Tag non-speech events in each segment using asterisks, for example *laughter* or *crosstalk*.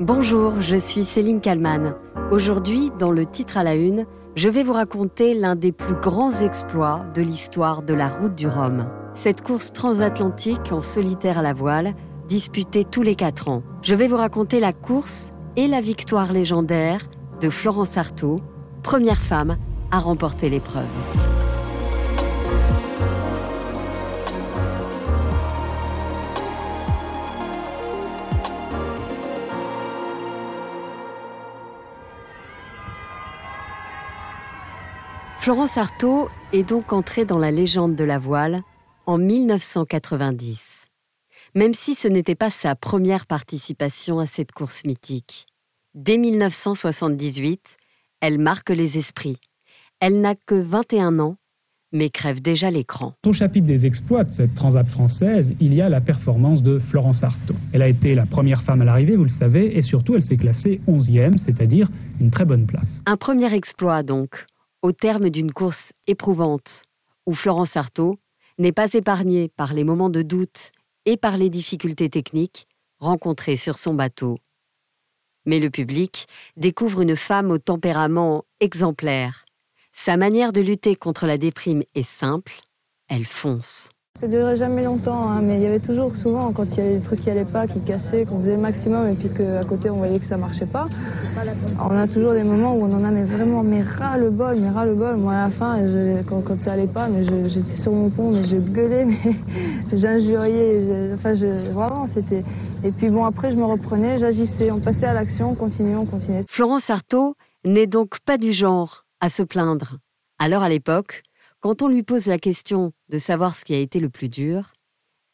Bonjour, je suis Céline Kalman. Aujourd'hui, dans le titre à la une, je vais vous raconter l'un des plus grands exploits de l'histoire de la route du Rhum. Cette course transatlantique en solitaire à la voile, disputée tous les quatre ans. Je vais vous raconter la course et la victoire légendaire de Florence Artaud, première femme à remporter l'épreuve. Florence Artaud est donc entrée dans la légende de la voile en 1990, même si ce n'était pas sa première participation à cette course mythique. Dès 1978, elle marque les esprits. Elle n'a que 21 ans, mais crève déjà l'écran. Au chapitre des exploits de cette transat française, il y a la performance de Florence Artaud. Elle a été la première femme à l'arrivée, vous le savez, et surtout elle s'est classée 11e, c'est-à-dire une très bonne place. Un premier exploit donc, au terme d'une course éprouvante, où Florence Artaud n'est pas épargnée par les moments de doute et par les difficultés techniques rencontrées sur son bateau. Mais le public découvre une femme au tempérament exemplaire. Sa manière de lutter contre la déprime est simple, elle fonce. Ça durait jamais longtemps, hein, mais il y avait toujours souvent quand il y avait des trucs qui allaient pas, qui cassaient, qu'on faisait le maximum et puis qu'à côté on voyait que ça marchait pas. On a toujours des moments où on en a vraiment mais ras le bol, mais ras le bol. Moi à la fin, quand, ça allait pas, mais j'étais sur mon pont, mais je gueulais, *laughs* mais j'injuriais, enfin vraiment c'était. Et puis bon après je me reprenais, j'agissais, on passait à l'action, on continuait, on continuait. Florence Artaud n'est donc pas du genre à se plaindre. Alors à l'époque, quand on lui pose la question de savoir ce qui a été le plus dur,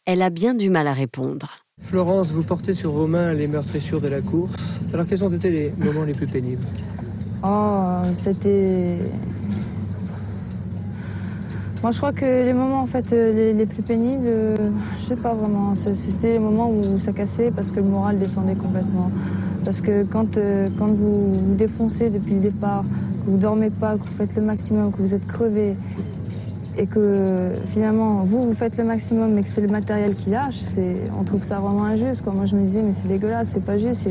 elle a bien du mal à répondre. Florence, vous portez sur vos mains les meurtrissures de la course. Alors quels ont été les moments les plus pénibles? Oh, c'était... Moi, je crois que les moments en fait les, plus pénibles, je sais pas vraiment. C'était les moments où ça cassait parce que le moral descendait complètement. Parce que quand, euh, quand vous vous défoncez depuis le départ, que vous dormez pas, que vous faites le maximum, que vous êtes crevé, et que finalement vous vous faites le maximum mais que c'est le matériel qui lâche, on trouve ça vraiment injuste. Moi je me disais mais c'est dégueulasse, c'est pas juste,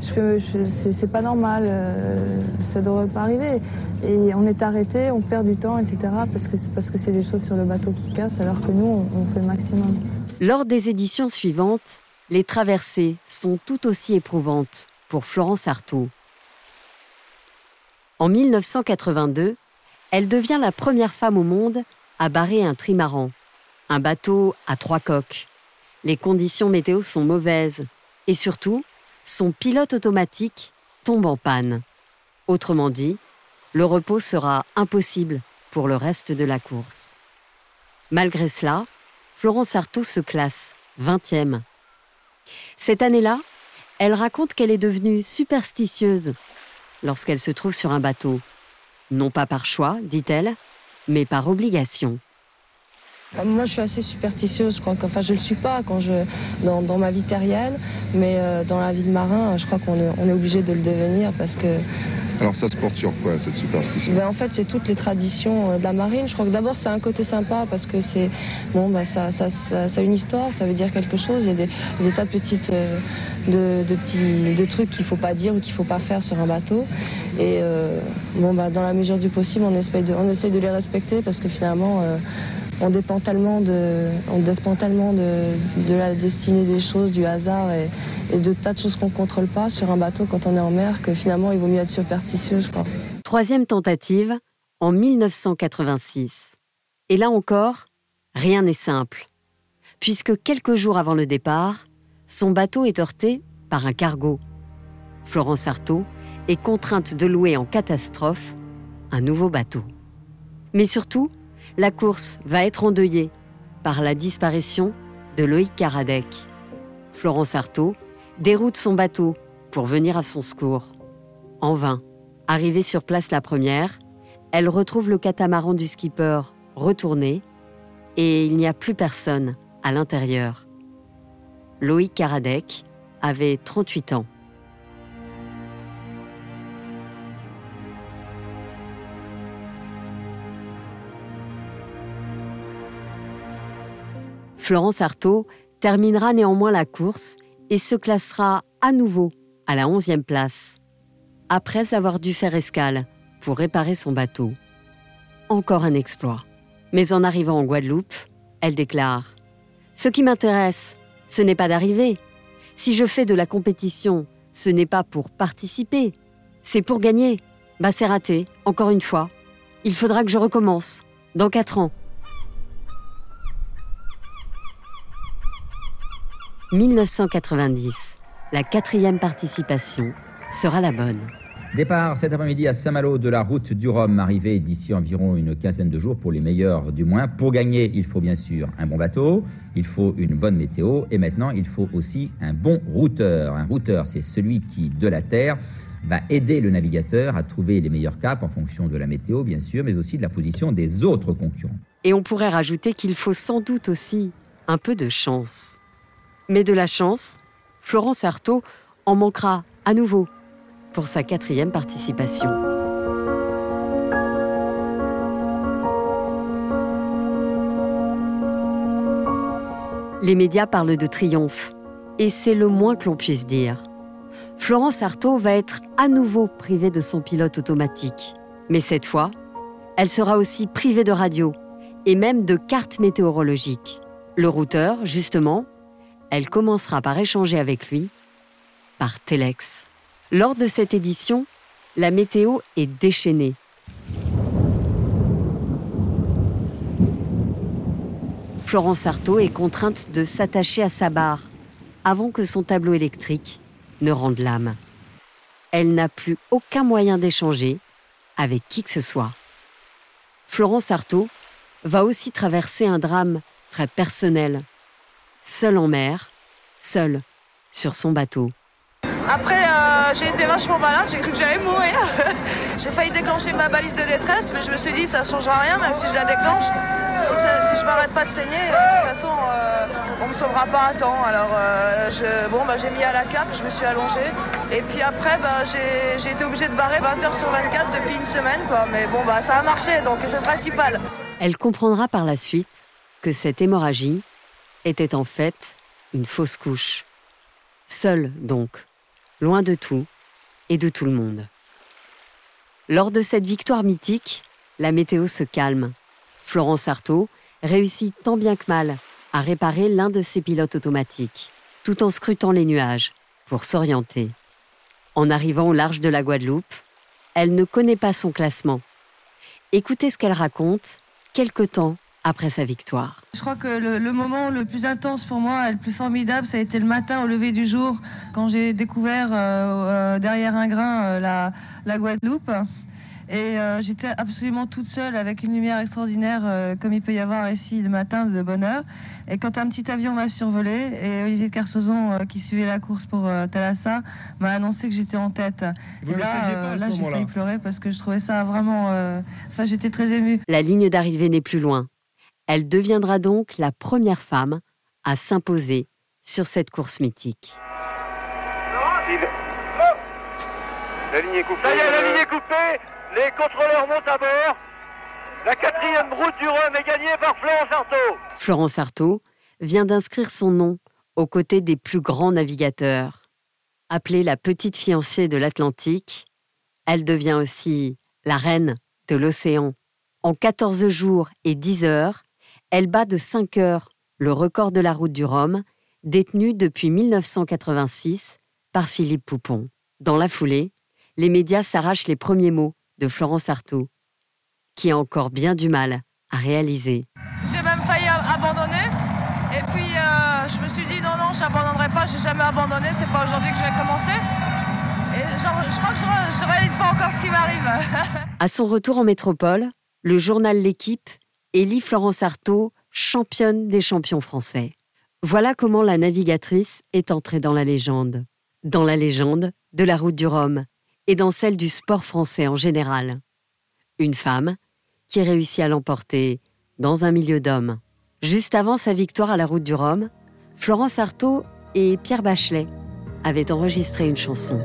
c'est pas normal, euh, ça devrait pas arriver. Et on est arrêté, on perd du temps, etc. parce que c'est parce que c'est des choses sur le bateau qui cassent alors que nous on, on fait le maximum. Lors des éditions suivantes, les traversées sont tout aussi éprouvantes pour Florence Artaud. En 1982, elle devient la première femme au monde à barrer un trimaran, un bateau à trois coques. Les conditions météo sont mauvaises et surtout, son pilote automatique tombe en panne. Autrement dit, le repos sera impossible pour le reste de la course. Malgré cela, Florence Artaud se classe 20e. Cette année-là, elle raconte qu'elle est devenue superstitieuse lorsqu'elle se trouve sur un bateau non pas par choix, dit-elle, mais par obligation. Moi, je suis assez superstitieuse. Je crois enfin, je le suis pas quand je dans, ma vie terrienne, mais euh, dans la vie de marin, je crois qu'on est, on est obligé de le devenir parce que. Alors, ça se porte sur quoi cette superstition? Ben, En fait, c'est toutes les traditions euh, de la marine. Je crois que d'abord, c'est un côté sympa parce que c'est bon, ben, ça, ça, ça, a une histoire, ça veut dire quelque chose. Il y a des, des tas de petites. Euh, de, petits de trucs qu'il faut pas dire ou qu'il faut pas faire sur un bateau. Et euh, bon, bah, dans la mesure du possible, on essaie de, on essaie de les respecter parce que finalement, euh, on dépend tellement de, on dépend tellement de, la destinée des choses, du hasard et, et de tas de choses qu'on ne contrôle pas sur un bateau quand on est en mer que finalement, il vaut mieux être superstitieux, je crois. Troisième tentative, en 1986. Et là encore, rien n'est simple. Puisque quelques jours avant le départ, son bateau est heurté par un cargo. Florence Artaud est contrainte de louer en catastrophe un nouveau bateau. Mais surtout, la course va être endeuillée par la disparition de Loïc Karadec. Florence Artaud déroute son bateau pour venir à son secours. En vain. Arrivée sur place la première, elle retrouve le catamaran du skipper retourné et il n'y a plus personne à l'intérieur. Loïc Karadec avait 38 ans. Florence Artaud terminera néanmoins la course et se classera à nouveau à la 11e place, après avoir dû faire escale pour réparer son bateau. Encore un exploit. Mais en arrivant en Guadeloupe, elle déclare ⁇ Ce qui m'intéresse, ce n'est pas d'arriver. Si je fais de la compétition, ce n'est pas pour participer, c'est pour gagner. Bah c'est raté, encore une fois. Il faudra que je recommence, dans quatre ans. 1990, la quatrième participation sera la bonne. Départ cet après-midi à Saint-Malo de la route du Rhum, arrivée d'ici environ une quinzaine de jours pour les meilleurs du moins. Pour gagner, il faut bien sûr un bon bateau, il faut une bonne météo et maintenant il faut aussi un bon routeur. Un routeur, c'est celui qui, de la terre, va aider le navigateur à trouver les meilleurs caps en fonction de la météo, bien sûr, mais aussi de la position des autres concurrents. Et on pourrait rajouter qu'il faut sans doute aussi un peu de chance. Mais de la chance, Florence Artaud en manquera à nouveau pour sa quatrième participation. Les médias parlent de triomphe, et c'est le moins que l'on puisse dire. Florence Artaud va être à nouveau privée de son pilote automatique, mais cette fois, elle sera aussi privée de radio et même de carte météorologique. Le routeur, justement, elle commencera par échanger avec lui par Telex. Lors de cette édition, la météo est déchaînée. Florence Artaud est contrainte de s'attacher à sa barre avant que son tableau électrique ne rende l'âme. Elle n'a plus aucun moyen d'échanger avec qui que ce soit. Florence Artaud va aussi traverser un drame très personnel, seule en mer, seule sur son bateau. Après, euh, j'ai été vachement malade, j'ai cru que j'allais mourir. *laughs* j'ai failli déclencher ma balise de détresse, mais je me suis dit, ça ne changera rien, même si je la déclenche. Si, si je m'arrête pas de saigner, euh, de toute façon, euh, on me sauvera pas à temps. Alors, bon, bah, j'ai mis à la cape, je me suis allongée. Et puis après, bah, j'ai été obligée de barrer 20 heures sur 24 depuis une semaine. Quoi. Mais bon, bah, ça a marché, donc c'est le principal. Elle comprendra par la suite que cette hémorragie était en fait une fausse couche. Seule, donc loin de tout et de tout le monde. Lors de cette victoire mythique, la météo se calme. Florence Artaud réussit tant bien que mal à réparer l'un de ses pilotes automatiques, tout en scrutant les nuages pour s'orienter. En arrivant au large de la Guadeloupe, elle ne connaît pas son classement. Écoutez ce qu'elle raconte quelque temps après sa victoire. Je crois que le, moment le plus intense pour moi et le plus formidable, ça a été le matin au lever du jour, quand j'ai découvert euh, euh, derrière un grain euh, la, la Guadeloupe. Et j'étais absolument toute seule avec une lumière extraordinaire comme il peut y avoir ici le matin de bonne heure. Et quand un petit avion m'a survolé et Olivier Carsozon qui suivait la course pour Thalassa m'a annoncé que j'étais en tête. Vous et là, là j'ai failli pleurer parce que je trouvais ça vraiment... Enfin, j'étais très émue. La ligne d'arrivée n'est plus loin. Elle deviendra donc la première femme à s'imposer sur cette course mythique. La ligne est coupée. la ligne est coupée. Les contrôleurs montent à bord. La quatrième route du Rhum est gagnée par Florence Artaud. Florence Artaud vient d'inscrire son nom aux côtés des plus grands navigateurs. Appelée la petite fiancée de l'Atlantique, elle devient aussi la reine de l'océan. En 14 jours et 10 heures, elle bat de 5 heures le record de la route du Rhum, détenu depuis 1986 par Philippe Poupon. Dans la foulée, les médias s'arrachent les premiers mots de Florence Artaud, qui a encore bien du mal à réaliser. J'ai même failli abandonner, et puis euh, je me suis dit non, non, je n'abandonnerai pas, j'ai jamais abandonné, c'est pas aujourd'hui que je vais commencer. Et je crois que je ne réalise pas encore ce qui m'arrive. *laughs* à son retour en métropole, le journal L'équipe élit Florence Artaud championne des champions français. Voilà comment la navigatrice est entrée dans la légende. Dans la légende de la route du Rhum et dans celle du sport français en général. Une femme qui réussit à l'emporter dans un milieu d'hommes. Juste avant sa victoire à la route du Rhum, Florence Artaud et Pierre Bachelet avaient enregistré une chanson.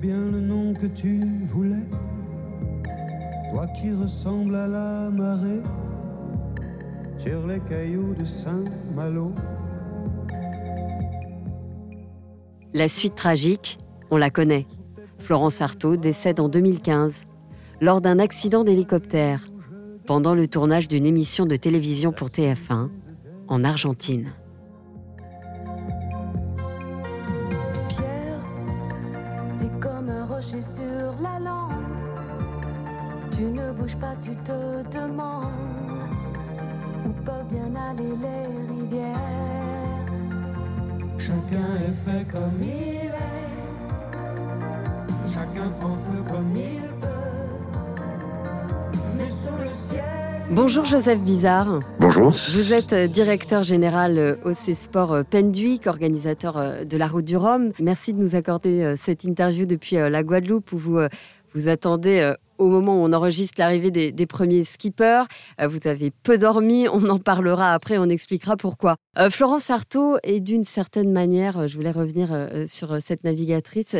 Bien le nom que tu voulais. toi qui ressembles à la marée sur les cailloux de Saint-Malo. La suite tragique, on la connaît. Florence Artaud décède en 2015 lors d'un accident d'hélicoptère pendant le tournage d'une émission de télévision pour TF1 en Argentine. Sur la lande. Tu ne bouges pas, tu te demandes où peuvent bien aller les rivières. Chacun est fait comme il est. Chacun prend feu comme il Bonjour Joseph Bizarre. Bonjour. Vous êtes euh, directeur général euh, au C-Sport euh, Penduic, organisateur euh, de la Route du Rhum. Merci de nous accorder euh, cette interview depuis euh, la Guadeloupe où vous euh, vous attendez euh, au moment où on enregistre l'arrivée des, premiers skippers. Euh, Vous avez peu dormi, *laughs* on en parlera après, on expliquera pourquoi. Euh, Florence Artaud est d'une certaine manière, euh, je voulais revenir sur cette navigatrice,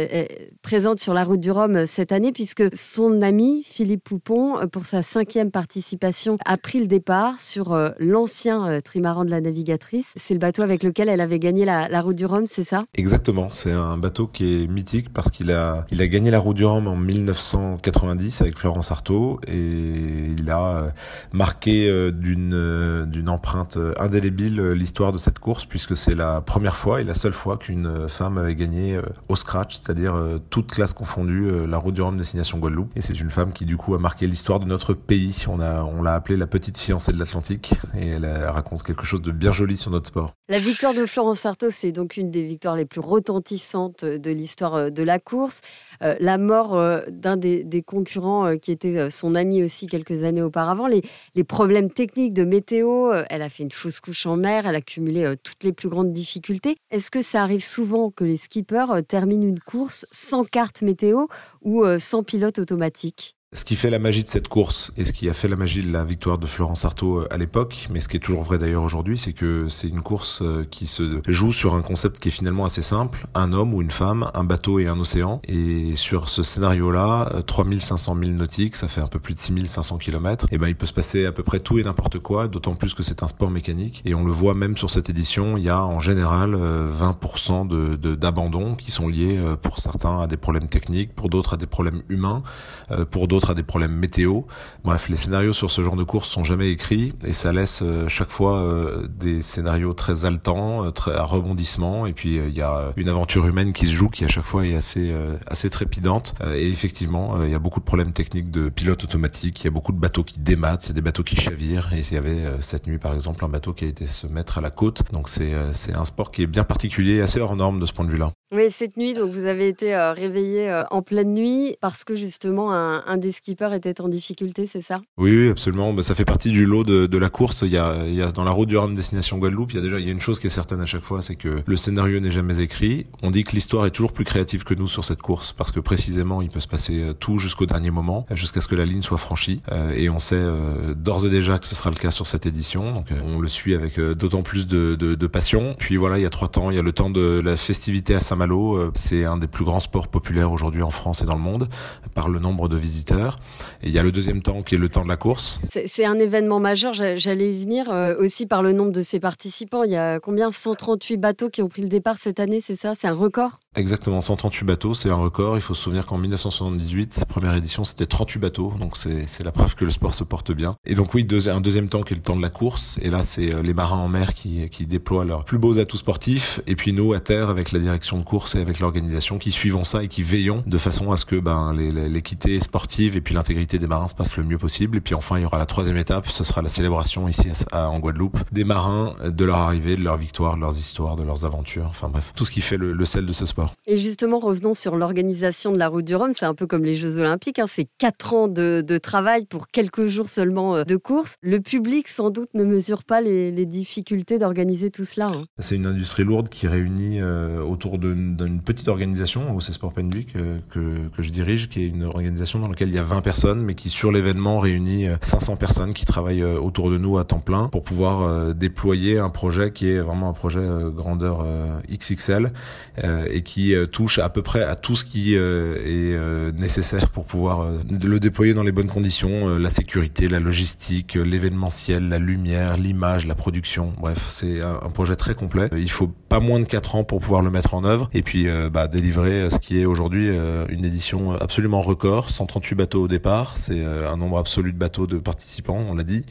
présente sur la route du Rhum cette année puisque son ami Philippe Poupon, pour sa cinquième participation, a pris le départ sur l'ancien trimaran de la navigatrice. C'est le bateau avec lequel elle avait gagné la, route du Rhum, c'est ça? Exactement, c'est un bateau qui est mythique parce qu'il a, il a gagné la route du Rhum en 1990 avec Florence Artaud et il a euh, marqué euh, d'une euh, d'une empreinte indélébile l'histoire de cette course puisque c'est la première fois et la seule fois qu'une femme avait gagné au scratch, c'est-à-dire toute classe confondue, la route du Rhum destination Guadeloupe. Et c'est une femme qui du coup a marqué l'histoire de notre pays. On l'a appelée la petite fiancée de l'Atlantique et elle, raconte quelque chose de bien joli sur notre sport. La victoire de Florence Artaud, c'est donc une des victoires les plus retentissantes de l'histoire de la course. La mort d'un des concurrents euh, qui était euh, son ami aussi quelques années auparavant, les, les problèmes techniques de météo, euh, elle a fait une fausse couche en mer, elle a cumulé toutes les plus grandes difficultés. Est-ce que ça arrive souvent que les skippers terminent une course sans carte météo ou sans pilote automatique? Ce qui fait la magie de cette course et ce qui a fait la magie de la victoire de Florence Artaud euh, à l'époque, mais ce qui est toujours vrai d'ailleurs aujourd'hui, c'est que c'est une course euh, qui se joue sur un concept qui est finalement assez simple, un homme ou une femme, un bateau et un océan. Et sur ce scénario-là, euh, 3500 milles nautiques, ça fait un peu plus de 6500 km, et ben il peut se passer à peu près tout et n'importe quoi, d'autant plus que c'est un sport mécanique. Et on le voit même sur cette édition, il y a en général euh, 20% de, d'abandon qui sont liés euh, pour certains à des problèmes techniques, pour d'autres à des problèmes humains, euh, pour d'autres à des problèmes météo. Bref, les scénarios sur ce genre de course sont jamais écrits et ça laisse euh, chaque fois euh, des scénarios très haletants, euh, très à rebondissement. Et puis il y a une aventure humaine qui se joue qui à chaque fois est assez assez trépidante. Et effectivement, il y a beaucoup de problèmes techniques de pilote automatique. Il y a beaucoup de bateaux qui dématent, il y a des bateaux qui chavirent. Et il y avait cette nuit par exemple un bateau qui a été se mettre à la côte. Donc c'est c'est un sport qui est bien particulier, assez hors norme de ce point de vue-là. Oui, cette nuit, donc vous avez été réveillé en pleine nuit parce que justement un, un des skippers était en difficulté, c'est ça? Oui, absolument. Bah, ça fait partie du lot de, la course. Il y a, dans la route du Rhum destination Guadeloupe, il y a déjà il y a une chose qui est certaine à chaque fois, c'est que le scénario n'est jamais écrit. On dit que l'histoire est toujours plus créative que nous sur cette course parce que précisément il peut se passer euh, tout jusqu'au dernier moment, jusqu'à ce que la ligne soit franchie. Euh, et on sait euh, d'ores et déjà que ce sera le cas sur cette édition. Donc on le suit avec d'autant plus de, de, passion. Puis voilà, il y a trois temps. Il y a le temps de la festivité à Saint-Malo. C'est un des plus grands sports populaires aujourd'hui en France et dans le monde par le nombre de visiteurs. Et il y a le deuxième temps qui est le temps de la course. C'est un événement majeur, j'a- j'allais y venir euh, aussi par le nombre de ses participants. Il y a combien? 138 bateaux qui ont pris le départ cette année, c'est ça? C'est un record? Exactement, 138 bateaux, c'est un record. Il faut se souvenir qu'en 1978, première édition, c'était 38 bateaux. Donc c'est la preuve que le sport se porte bien. Et donc oui, deux- un deuxième temps qui est le temps de la course. Et là, c'est euh, les marins en mer qui, qui déploient leurs plus beaux atouts sportifs. Et puis nous, à terre, avec la direction de course et avec l'organisation, qui suivons ça et qui veillons de façon à ce que ben, l'équité sportive et puis l'intégrité des marins se passe le mieux possible. Et puis enfin, il y aura la troisième étape, ce sera la célébration ici à- en Guadeloupe des marins, de leur arrivée, de leur victoire, de leurs histoires, de leurs aventures. Enfin bref, tout ce qui fait le sel de ce sport. Et justement, revenons sur l'organisation de la Route du Rhum. C'est un peu comme les Jeux Olympiques. hein. C'est quatre ans de, de travail pour quelques jours seulement euh, de course. Le public, sans doute, ne mesure pas les, les difficultés d'organiser tout cela. hein. C'est une industrie lourde qui réunit euh, autour d'une petite organisation, au Sport Penduic, euh, que, que je dirige, qui est une organisation dans laquelle il y a 20 personnes, mais qui sur l'événement réunit euh, 500 personnes qui travaillent autour de nous à temps plein pour pouvoir euh, déployer un projet qui est vraiment un projet grandeur XXL et qui touche à peu près à tout ce qui est nécessaire pour pouvoir le déployer dans les bonnes conditions, la sécurité, la logistique, l'événementiel, la lumière, l'image, la production. Bref, c'est un, projet très complet. Il faut pas moins de 4 ans pour pouvoir le mettre en œuvre et puis bah, délivrer ce qui est aujourd'hui une édition absolument record, 138 bateaux au départ, c'est un nombre absolu de bateaux de participants, on l'a dit,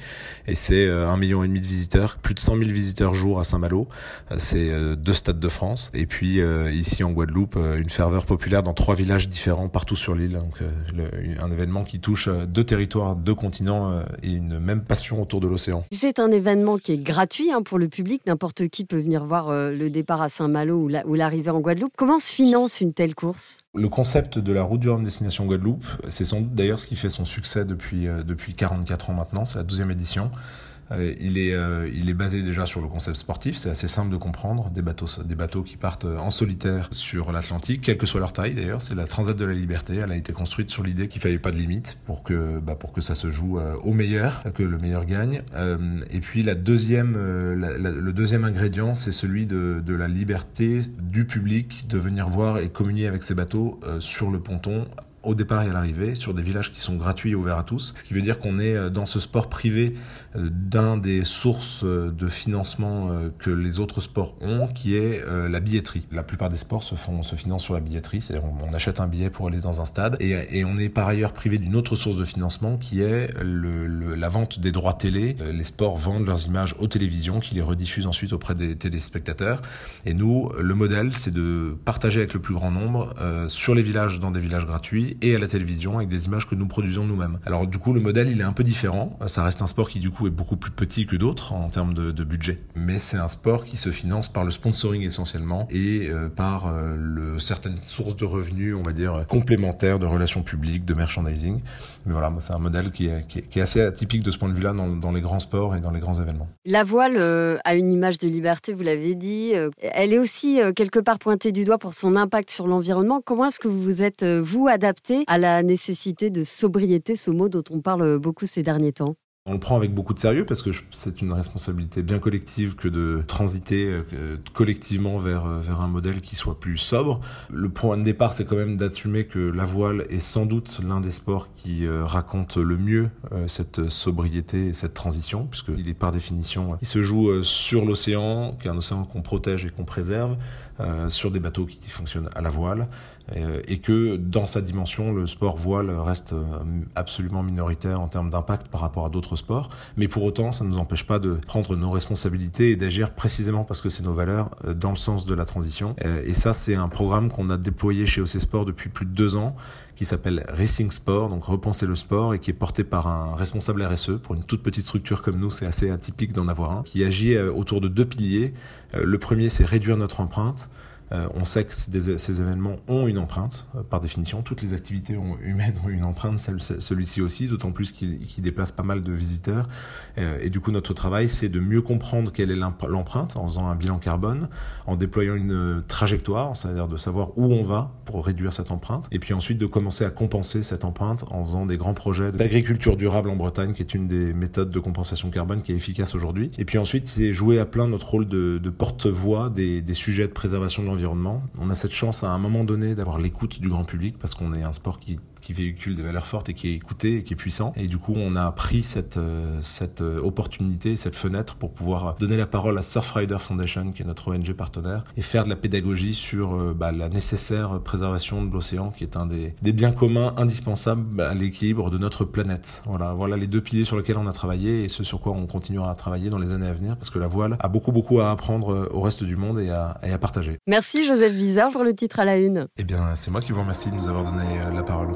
et c'est un million et demi de visiteurs, plus de 100 000 visiteurs jour à Saint-Malo. Euh, c'est euh, deux stades de France. Et puis euh, ici Guadeloupe, une ferveur populaire dans trois villages différents partout sur l'île. Donc un événement qui touche deux territoires, deux continents et une même passion autour de l'océan. C'est un événement qui est gratuit hein, pour le public. N'importe qui peut venir voir le départ à Saint-Malo ou l'arrivée en Guadeloupe. Comment se finance une telle course? Le concept de la route du Rhum destination Guadeloupe, c'est sans doute d'ailleurs ce qui fait son succès depuis, depuis 44 ans maintenant. C'est la deuxième édition. Euh, il, est, euh, il est basé déjà sur le concept sportif, c'est assez simple de comprendre, des bateaux, des bateaux qui partent en solitaire sur l'Atlantique, quelle que soit leur taille d'ailleurs, c'est la Transat de la Liberté, elle a été construite sur l'idée qu'il fallait pas de limite pour que, bah, pour que ça se joue euh, au meilleur, que le meilleur gagne. et puis la deuxième, le deuxième ingrédient, c'est celui de, de la liberté du public de venir voir et communier avec ces bateaux sur le ponton au départ et à l'arrivée sur des villages qui sont gratuits et ouverts à tous. Ce qui veut dire qu'on est euh, dans ce sport privé euh, d'un des sources euh, de financement que les autres sports ont, qui est la billetterie. La plupart des sports se, font, se financent sur la billetterie, c'est-à-dire on, achète un billet pour aller dans un stade et, on est par ailleurs privé d'une autre source de financement qui est la vente des droits télé. Les sports vendent leurs images aux télévisions qui les rediffusent ensuite auprès des téléspectateurs. Et nous, le modèle, c'est de partager avec le plus grand nombre sur les villages dans des villages gratuits et à la télévision avec des images que nous produisons nous-mêmes. Alors du coup, le modèle, il est un peu différent. Ça reste un sport qui du coup est beaucoup plus petit que d'autres en termes de, budget. Mais c'est un sport qui se finance par le sponsoring essentiellement et euh, par euh, certaines sources de revenus, on va dire, complémentaires de relations publiques, de merchandising. Mais voilà, c'est un modèle qui est, assez atypique de ce point de vue-là dans, les grands sports et dans les grands événements. La voile euh, a une image de liberté, vous l'avez dit. elle est aussi quelque part pointée du doigt pour son impact sur l'environnement. Comment est-ce que vous êtes, vous, adapté à la nécessité de sobriété, ce mot dont on parle beaucoup ces derniers temps on le prend avec beaucoup de sérieux parce que c'est une responsabilité bien collective que de transiter euh, collectivement vers, euh, vers un modèle qui soit plus sobre. Le point de départ, c'est quand même d'assumer que la voile est sans doute l'un des sports qui euh, raconte le mieux cette sobriété et cette transition, puisqu'il est par définition, il se joue sur l'océan, qui est un océan qu'on protège et qu'on préserve, sur des bateaux qui fonctionnent à la voile, euh, et que dans sa dimension, le sport voile reste euh, absolument minoritaire en termes d'impact par rapport à d'autres sports. Mais pour autant, ça ne nous empêche pas de prendre nos responsabilités et d'agir précisément parce que c'est nos valeurs euh, dans le sens de la transition. Et ça, c'est un programme qu'on a déployé chez OC Sport depuis plus de deux ans qui s'appelle Racing Sport, donc repenser le sport, et qui est porté par un responsable RSE. Pour une toute petite structure comme nous, c'est assez atypique d'en avoir un, qui agit autour de deux piliers. Le premier, c'est réduire notre empreinte. Euh, on sait que ces, événements ont une empreinte, euh, par définition. Toutes les activités humaines ont une empreinte, celui-ci aussi, d'autant plus qu'il déplace pas mal de visiteurs. Euh, et du coup, notre travail, c'est de mieux comprendre quelle est l'empreinte en faisant un bilan carbone, en déployant une trajectoire, c'est-à-dire de savoir où on va pour réduire cette empreinte, et puis ensuite de commencer à compenser cette empreinte en faisant des grands projets d'agriculture durable en Bretagne, qui est une des méthodes de compensation carbone qui est efficace aujourd'hui. Et puis ensuite, c'est jouer à plein notre rôle de, porte-voix des, des sujets de préservation de l'environnement on a cette chance à un moment donné d'avoir l'écoute du grand public parce qu'on est un sport qui qui véhicule des valeurs fortes et qui est écouté et qui est puissant. Et du coup, on a pris cette, euh, cette euh, opportunité, cette fenêtre pour pouvoir donner la parole à Surfrider Foundation, qui est notre ONG partenaire, et faire de la pédagogie sur euh, bah, la nécessaire préservation de l'océan, qui est un des, des biens communs indispensables à l'équilibre de notre planète. Voilà, voilà les deux piliers sur lesquels on a travaillé et ce sur quoi on continuera à travailler dans les années à venir, parce que la voile a beaucoup, beaucoup à apprendre au reste du monde et à, et à partager. Merci Joseph Bizarre pour le titre à la une. Eh bien, c'est moi qui vous remercie de nous avoir donné la parole.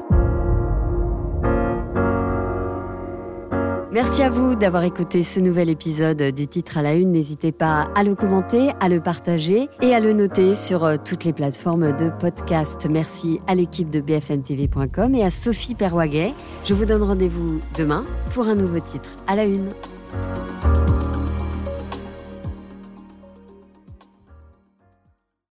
Merci à vous d'avoir écouté ce nouvel épisode du titre à la une. N'hésitez pas à le commenter, à le partager et à le noter sur euh, toutes les plateformes de podcast. Merci à l'équipe de bfmtv.com et à Sophie Perwaguet. Je vous donne rendez-vous demain pour un nouveau titre à la une.